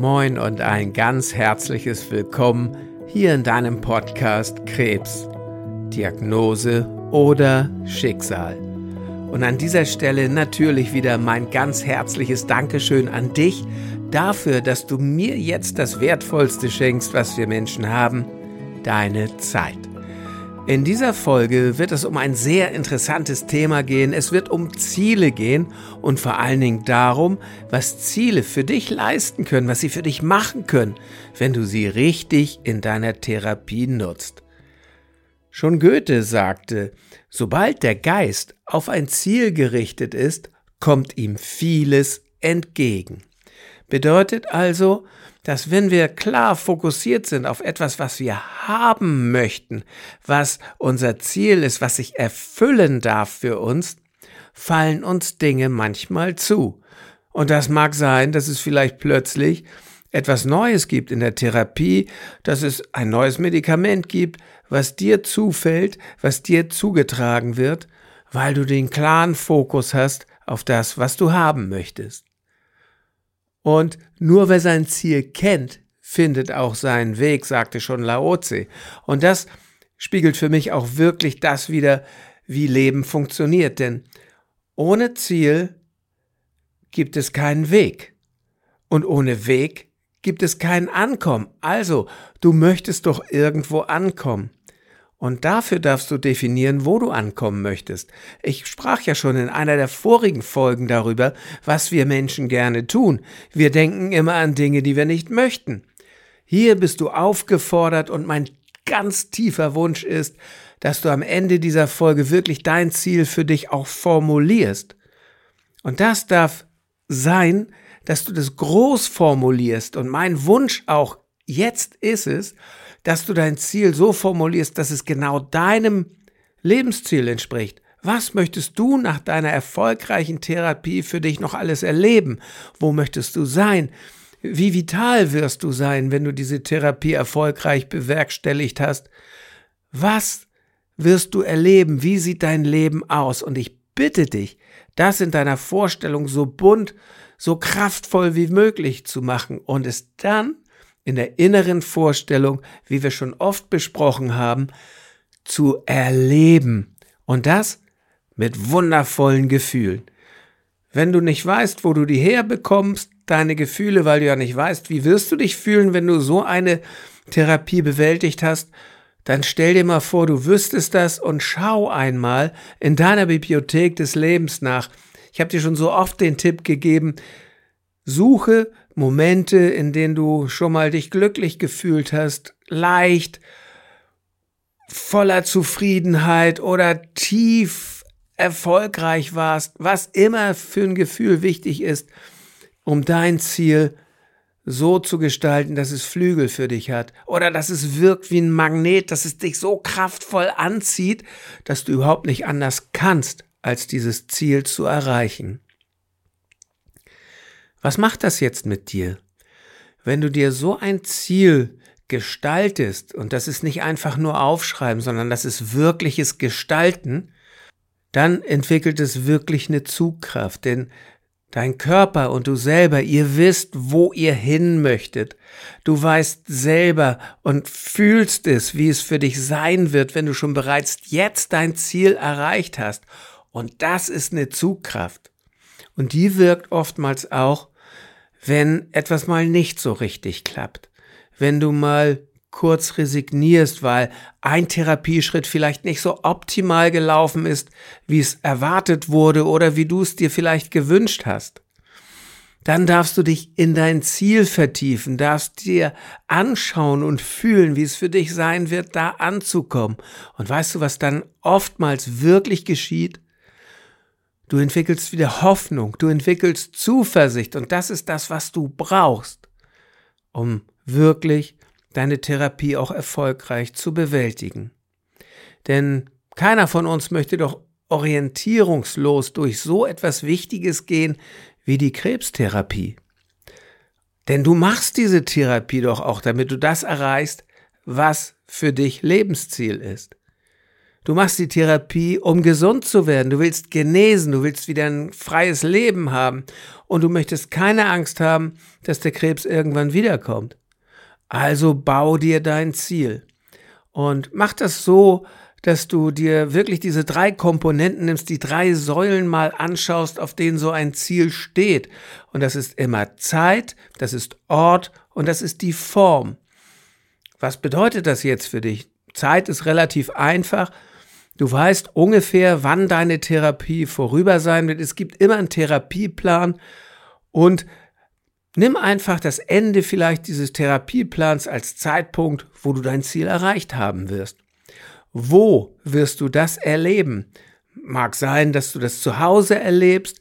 Moin und ein ganz herzliches Willkommen hier in deinem Podcast Krebs, Diagnose oder Schicksal. Und an dieser Stelle natürlich wieder mein ganz herzliches Dankeschön an dich dafür, dass du mir jetzt das Wertvollste schenkst, was wir Menschen haben, deine Zeit. In dieser Folge wird es um ein sehr interessantes Thema gehen. Es wird um Ziele gehen und vor allen Dingen darum, was Ziele für dich leisten können, was sie für dich machen können, wenn du sie richtig in deiner Therapie nutzt. Schon Goethe sagte, sobald der Geist auf ein Ziel gerichtet ist, kommt ihm vieles entgegen. Bedeutet also, dass wenn wir klar fokussiert sind auf etwas, was wir haben möchten, was unser Ziel ist, was sich erfüllen darf für uns, fallen uns Dinge manchmal zu. Und das mag sein, dass es vielleicht plötzlich etwas Neues gibt in der Therapie, dass es ein neues Medikament gibt, was dir zufällt, was dir zugetragen wird, weil du den klaren Fokus hast auf das, was du haben möchtest. Und nur wer sein Ziel kennt, findet auch seinen Weg, sagte schon Laozi. Und das spiegelt für mich auch wirklich das wieder, wie Leben funktioniert. Denn ohne Ziel gibt es keinen Weg. Und ohne Weg gibt es kein Ankommen. Also, du möchtest doch irgendwo ankommen. Und dafür darfst du definieren, wo du ankommen möchtest. Ich sprach ja schon in einer der vorigen Folgen darüber, was wir Menschen gerne tun. Wir denken immer an Dinge, die wir nicht möchten. Hier bist du aufgefordert und mein ganz tiefer Wunsch ist, dass du am Ende dieser Folge wirklich dein Ziel für dich auch formulierst. Und das darf sein, dass du das groß formulierst. Und mein Wunsch auch jetzt ist es, dass du dein Ziel so formulierst, dass es genau deinem Lebensziel entspricht. Was möchtest du nach deiner erfolgreichen Therapie für dich noch alles erleben? Wo möchtest du sein? Wie vital wirst du sein, wenn du diese Therapie erfolgreich bewerkstelligt hast? Was wirst du erleben? Wie sieht dein Leben aus? Und ich bitte dich, das in deiner Vorstellung so bunt, so kraftvoll wie möglich zu machen und es dann in der inneren Vorstellung, wie wir schon oft besprochen haben, zu erleben. Und das mit wundervollen Gefühlen. Wenn du nicht weißt, wo du die herbekommst, deine Gefühle, weil du ja nicht weißt, wie wirst du dich fühlen, wenn du so eine Therapie bewältigt hast, dann stell dir mal vor, du wüsstest das und schau einmal in deiner Bibliothek des Lebens nach. Ich habe dir schon so oft den Tipp gegeben, suche Momente, in denen du schon mal dich glücklich gefühlt hast, leicht, voller Zufriedenheit oder tief erfolgreich warst, was immer für ein Gefühl wichtig ist, um dein Ziel so zu gestalten, dass es Flügel für dich hat oder dass es wirkt wie ein Magnet, dass es dich so kraftvoll anzieht, dass du überhaupt nicht anders kannst, als dieses Ziel zu erreichen. Was macht das jetzt mit dir? Wenn du dir so ein Ziel gestaltest, und das ist nicht einfach nur aufschreiben, sondern das ist wirkliches Gestalten, dann entwickelt es wirklich eine Zugkraft, denn dein Körper und du selber, ihr wisst, wo ihr hin möchtet. Du weißt selber und fühlst es, wie es für dich sein wird, wenn du schon bereits jetzt dein Ziel erreicht hast. Und das ist eine Zugkraft. Und die wirkt oftmals auch, wenn etwas mal nicht so richtig klappt. Wenn du mal kurz resignierst, weil ein Therapieschritt vielleicht nicht so optimal gelaufen ist, wie es erwartet wurde oder wie du es dir vielleicht gewünscht hast. Dann darfst du dich in dein Ziel vertiefen, darfst dir anschauen und fühlen, wie es für dich sein wird, da anzukommen. Und weißt du, was dann oftmals wirklich geschieht? Du entwickelst wieder Hoffnung, du entwickelst Zuversicht und das ist das, was du brauchst, um wirklich deine Therapie auch erfolgreich zu bewältigen. Denn keiner von uns möchte doch orientierungslos durch so etwas Wichtiges gehen wie die Krebstherapie. Denn du machst diese Therapie doch auch, damit du das erreichst, was für dich Lebensziel ist. Du machst die Therapie, um gesund zu werden. Du willst genesen, du willst wieder ein freies Leben haben und du möchtest keine Angst haben, dass der Krebs irgendwann wiederkommt. Also bau dir dein Ziel und mach das so, dass du dir wirklich diese drei Komponenten nimmst, die drei Säulen mal anschaust, auf denen so ein Ziel steht. Und das ist immer Zeit, das ist Ort und das ist die Form. Was bedeutet das jetzt für dich? Zeit ist relativ einfach. Du weißt ungefähr, wann deine Therapie vorüber sein wird. Es gibt immer einen Therapieplan und nimm einfach das Ende vielleicht dieses Therapieplans als Zeitpunkt, wo du dein Ziel erreicht haben wirst. Wo wirst du das erleben? Mag sein, dass du das zu Hause erlebst,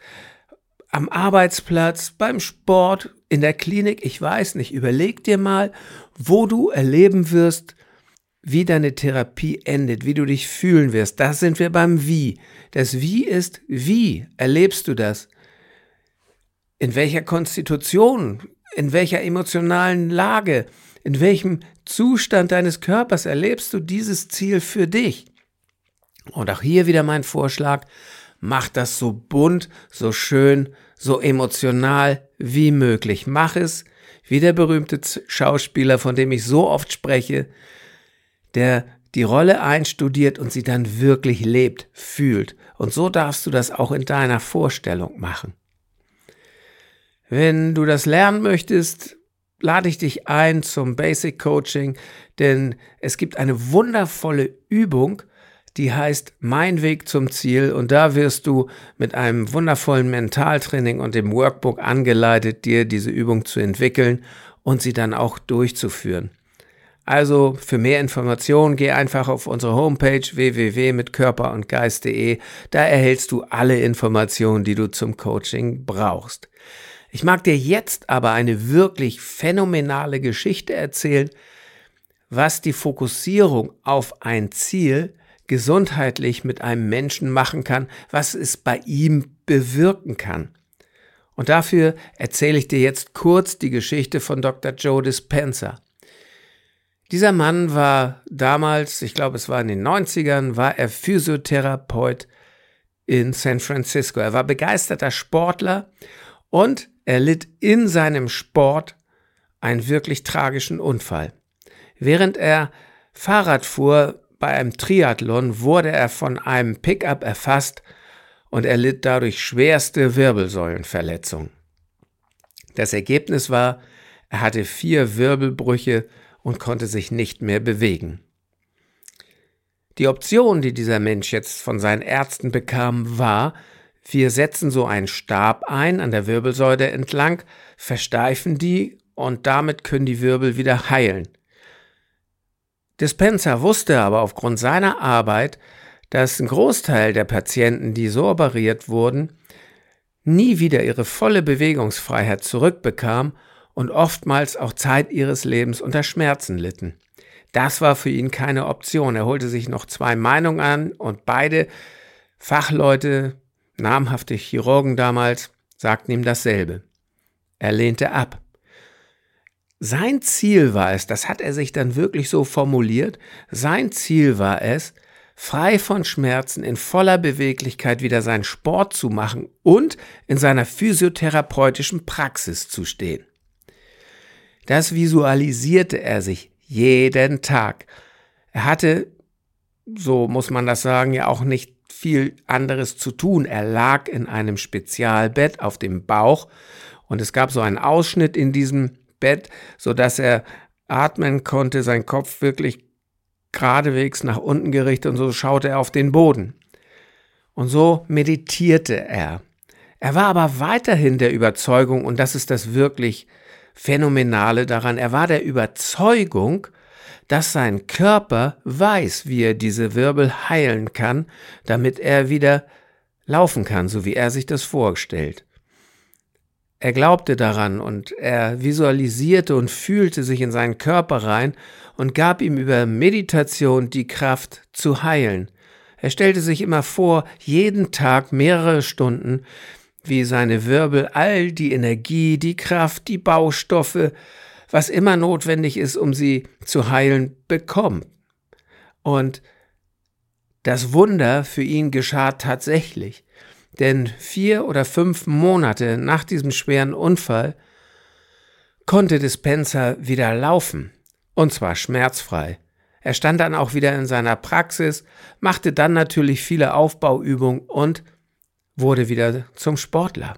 am Arbeitsplatz, beim Sport, in der Klinik, ich weiß nicht. Überleg dir mal, wo du erleben wirst, wie deine Therapie endet, wie du dich fühlen wirst. Da sind wir beim Wie. Das Wie ist, wie erlebst du das? In welcher Konstitution? In welcher emotionalen Lage? In welchem Zustand deines Körpers erlebst du dieses Ziel für dich? Und auch hier wieder mein Vorschlag, mach das so bunt, so schön, so emotional wie möglich. Mach es wie der berühmte Schauspieler, von dem ich so oft spreche, der die Rolle einstudiert und sie dann wirklich lebt, fühlt. Und so darfst du das auch in deiner Vorstellung machen. Wenn du das lernen möchtest, lade ich dich ein zum Basic Coaching, denn es gibt eine wundervolle Übung, die heißt Mein Weg zum Ziel und da wirst du mit einem wundervollen Mentaltraining und dem Workbook angeleitet, dir diese Übung zu entwickeln und sie dann auch durchzuführen. Also für mehr Informationen geh einfach auf unsere Homepage www.mitkörperundgeist.de. Da erhältst du alle Informationen, die du zum Coaching brauchst. Ich mag dir jetzt aber eine wirklich phänomenale Geschichte erzählen, was die Fokussierung auf ein Ziel gesundheitlich mit einem Menschen machen kann, was es bei ihm bewirken kann. Und dafür erzähle ich dir jetzt kurz die Geschichte von Dr. Joe Dispenza. Dieser Mann war damals, ich glaube es war in den 90ern, war er Physiotherapeut in San Francisco. Er war begeisterter Sportler und er litt in seinem Sport einen wirklich tragischen Unfall. Während er Fahrrad fuhr bei einem Triathlon, wurde er von einem Pickup erfasst und er litt dadurch schwerste Wirbelsäulenverletzungen. Das Ergebnis war, er hatte vier Wirbelbrüche und konnte sich nicht mehr bewegen. Die Option, die dieser Mensch jetzt von seinen Ärzten bekam, war, wir setzen so einen Stab ein an der Wirbelsäule entlang, versteifen die und damit können die Wirbel wieder heilen. Dispenser wusste aber aufgrund seiner Arbeit, dass ein Großteil der Patienten, die so operiert wurden, nie wieder ihre volle Bewegungsfreiheit zurückbekam und oftmals auch Zeit ihres Lebens unter Schmerzen litten. Das war für ihn keine Option. Er holte sich noch zwei Meinungen an und beide Fachleute namhafte Chirurgen damals sagten ihm dasselbe. Er lehnte ab. Sein Ziel war es, das hat er sich dann wirklich so formuliert, sein Ziel war es, frei von Schmerzen, in voller Beweglichkeit wieder seinen Sport zu machen und in seiner physiotherapeutischen Praxis zu stehen. Das visualisierte er sich jeden Tag. Er hatte, so muss man das sagen, ja auch nicht viel anderes zu tun. Er lag in einem Spezialbett auf dem Bauch und es gab so einen Ausschnitt in diesem Bett, so dass er atmen konnte, sein Kopf wirklich geradewegs nach unten gerichtet und so schaute er auf den Boden. Und so meditierte er. Er war aber weiterhin der Überzeugung, und das ist das wirklich Phänomenale daran, er war der Überzeugung, dass sein Körper weiß, wie er diese Wirbel heilen kann, damit er wieder laufen kann, so wie er sich das vorstellt. Er glaubte daran und er visualisierte und fühlte sich in seinen Körper rein und gab ihm über Meditation die Kraft zu heilen. Er stellte sich immer vor, jeden Tag mehrere Stunden, wie seine Wirbel all die Energie, die Kraft, die Baustoffe, was immer notwendig ist, um sie zu heilen, bekommen. Und das Wunder für ihn geschah tatsächlich. Denn vier oder fünf Monate nach diesem schweren Unfall konnte Dispenser wieder laufen. Und zwar schmerzfrei. Er stand dann auch wieder in seiner Praxis, machte dann natürlich viele Aufbauübungen und wurde wieder zum Sportler.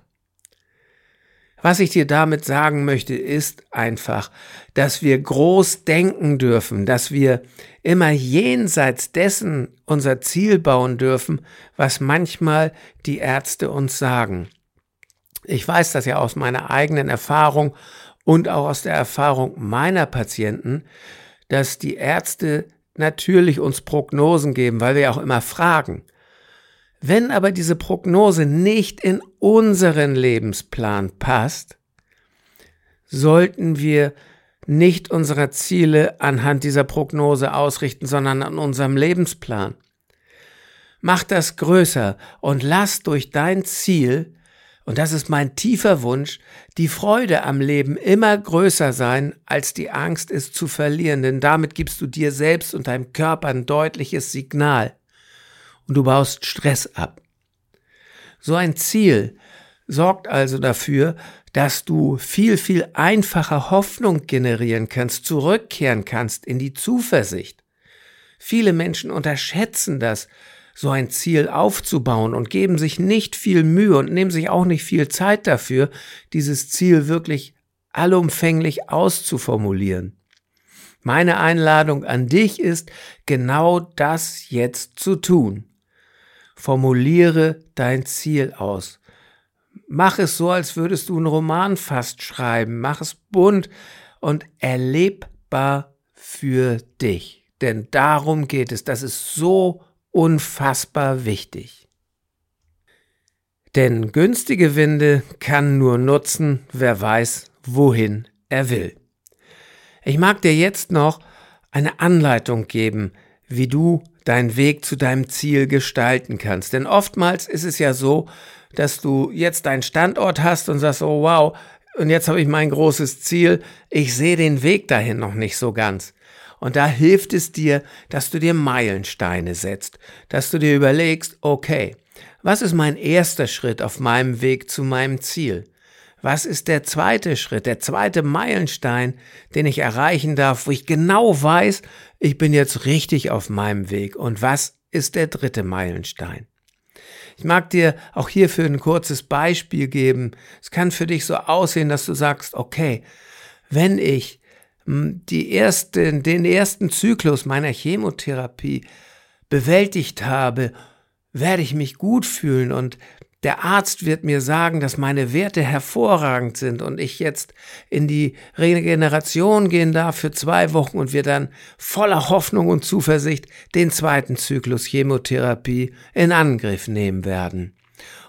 Was ich dir damit sagen möchte, ist einfach, dass wir groß denken dürfen, dass wir immer jenseits dessen unser Ziel bauen dürfen, was manchmal die Ärzte uns sagen. Ich weiß das ja aus meiner eigenen Erfahrung und auch aus der Erfahrung meiner Patienten, dass die Ärzte natürlich uns Prognosen geben, weil wir auch immer fragen. Wenn aber diese Prognose nicht in unseren Lebensplan passt, sollten wir nicht unsere Ziele anhand dieser Prognose ausrichten, sondern an unserem Lebensplan. Mach das größer und lass durch dein Ziel, und das ist mein tiefer Wunsch, die Freude am Leben immer größer sein, als die Angst es zu verlieren, denn damit gibst du dir selbst und deinem Körper ein deutliches Signal und du baust Stress ab. So ein Ziel sorgt also dafür, dass du viel, viel einfacher Hoffnung generieren kannst, zurückkehren kannst in die Zuversicht. Viele Menschen unterschätzen das, so ein Ziel aufzubauen und geben sich nicht viel Mühe und nehmen sich auch nicht viel Zeit dafür, dieses Ziel wirklich allumfänglich auszuformulieren. Meine Einladung an dich ist, genau das jetzt zu tun. Formuliere dein Ziel aus. Mach es so, als würdest du einen Roman fast schreiben. Mach es bunt und erlebbar für dich. Denn darum geht es. Das ist so unfassbar wichtig. Denn günstige Winde kann nur nutzen, wer weiß, wohin er will. Ich mag dir jetzt noch eine Anleitung geben, wie du deinen Weg zu deinem Ziel gestalten kannst. Denn oftmals ist es ja so, dass du jetzt deinen Standort hast und sagst, oh wow, und jetzt habe ich mein großes Ziel, ich sehe den Weg dahin noch nicht so ganz. Und da hilft es dir, dass du dir Meilensteine setzt, dass du dir überlegst, okay, was ist mein erster Schritt auf meinem Weg zu meinem Ziel? Was ist der zweite Schritt, der zweite Meilenstein, den ich erreichen darf, wo ich genau weiß, ich bin jetzt richtig auf meinem Weg? Und was ist der dritte Meilenstein? Ich mag dir auch hierfür ein kurzes Beispiel geben. Es kann für dich so aussehen, dass du sagst, okay, wenn ich hm, die erste, den ersten Zyklus meiner Chemotherapie bewältigt habe, werde ich mich gut fühlen und der Arzt wird mir sagen, dass meine Werte hervorragend sind und ich jetzt in die Regeneration gehen darf für zwei Wochen und wir dann voller Hoffnung und Zuversicht den zweiten Zyklus Chemotherapie in Angriff nehmen werden.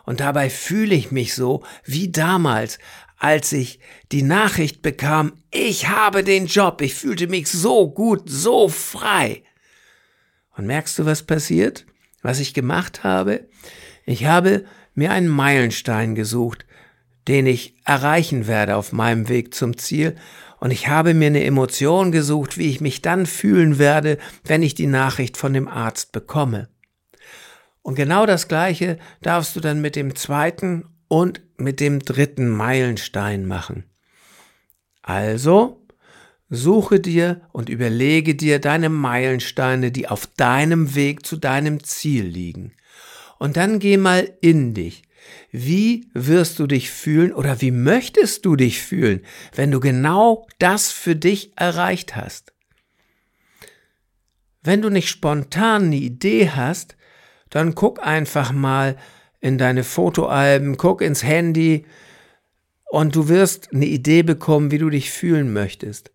Und dabei fühle ich mich so wie damals, als ich die Nachricht bekam, ich habe den Job, ich fühlte mich so gut, so frei. Und merkst du, was passiert? Was ich gemacht habe? Ich habe mir einen Meilenstein gesucht, den ich erreichen werde auf meinem Weg zum Ziel, und ich habe mir eine Emotion gesucht, wie ich mich dann fühlen werde, wenn ich die Nachricht von dem Arzt bekomme. Und genau das Gleiche darfst du dann mit dem zweiten und mit dem dritten Meilenstein machen. Also, suche dir und überlege dir deine Meilensteine, die auf deinem Weg zu deinem Ziel liegen. Und dann geh mal in dich. Wie wirst du dich fühlen oder wie möchtest du dich fühlen, wenn du genau das für dich erreicht hast? Wenn du nicht spontan eine Idee hast, dann guck einfach mal in deine Fotoalben, guck ins Handy und du wirst eine Idee bekommen, wie du dich fühlen möchtest.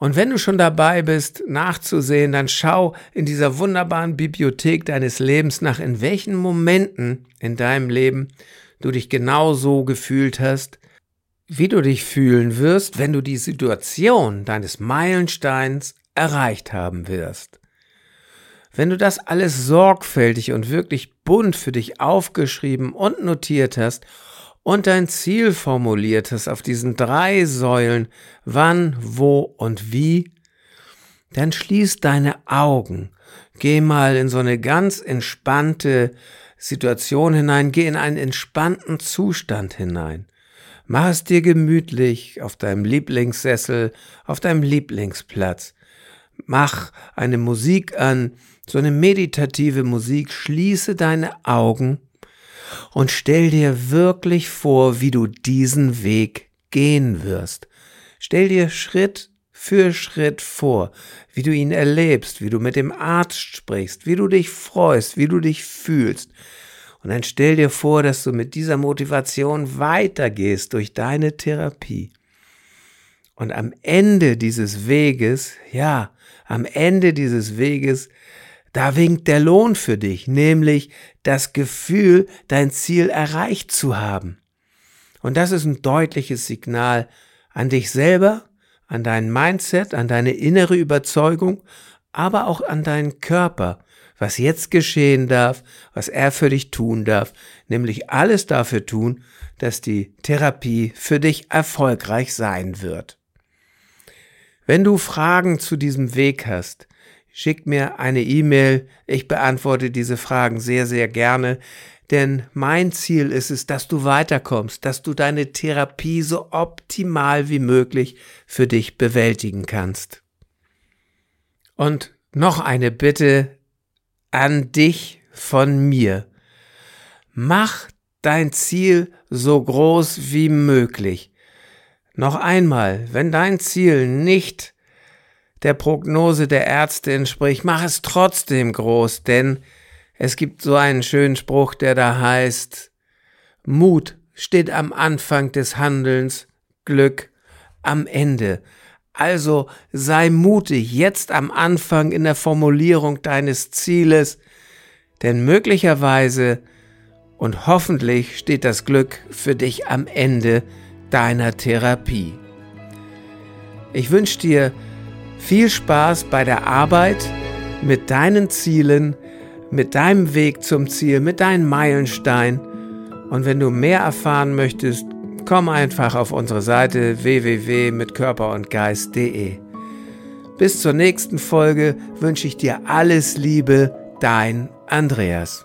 Und wenn du schon dabei bist, nachzusehen, dann schau in dieser wunderbaren Bibliothek deines Lebens nach, in welchen Momenten in deinem Leben du dich genau so gefühlt hast, wie du dich fühlen wirst, wenn du die Situation deines Meilensteins erreicht haben wirst. Wenn du das alles sorgfältig und wirklich bunt für dich aufgeschrieben und notiert hast und dein Ziel formuliert hast auf diesen drei Säulen, wann, wo und wie, dann schließ deine Augen, Geh mal in so eine ganz entspannte Situation hinein, geh in einen entspannten Zustand hinein. Mach es dir gemütlich auf deinem Lieblingssessel, auf deinem Lieblingsplatz. Mach eine Musik an, so eine meditative Musik, schließe deine Augen und stell dir wirklich vor, wie du diesen Weg gehen wirst. Stell dir Schritt für Schritt vor, wie du ihn erlebst, wie du mit dem Arzt sprichst, wie du dich freust, wie du dich fühlst. Und dann stell dir vor, dass du mit dieser Motivation weitergehst durch deine Therapie. Und am Ende dieses Weges, ja, am Ende dieses Weges, da winkt der Lohn für dich, nämlich das Gefühl, dein Ziel erreicht zu haben. Und das ist ein deutliches Signal an dich selber, an dein Mindset, an deine innere Überzeugung, aber auch an deinen Körper, was jetzt geschehen darf, was er für dich tun darf, nämlich alles dafür tun, dass die Therapie für dich erfolgreich sein wird. Wenn du Fragen zu diesem Weg hast, schick mir eine E-Mail. Ich beantworte diese Fragen sehr, sehr gerne. Denn mein Ziel ist es, dass du weiterkommst, dass du deine Therapie so optimal wie möglich für dich bewältigen kannst. Und noch eine Bitte an dich von mir. Mach dein Ziel so groß wie möglich. Noch einmal, wenn dein Ziel nicht der Prognose der Ärzte entspricht, mach es trotzdem groß, denn es gibt so einen schönen Spruch, der da heißt, Mut steht am Anfang des Handelns, Glück am Ende. Also sei mutig jetzt am Anfang in der Formulierung deines Zieles, denn möglicherweise und hoffentlich steht das Glück für dich am Ende deiner Therapie. Ich wünsche dir viel Spaß bei der Arbeit mit deinen Zielen, mit deinem Weg zum Ziel, mit deinem Meilenstein. Und wenn du mehr erfahren möchtest, komm einfach auf unsere Seite www.mitkörperundgeist.de. Bis zur nächsten Folge wünsche ich dir alles Liebe, dein Andreas.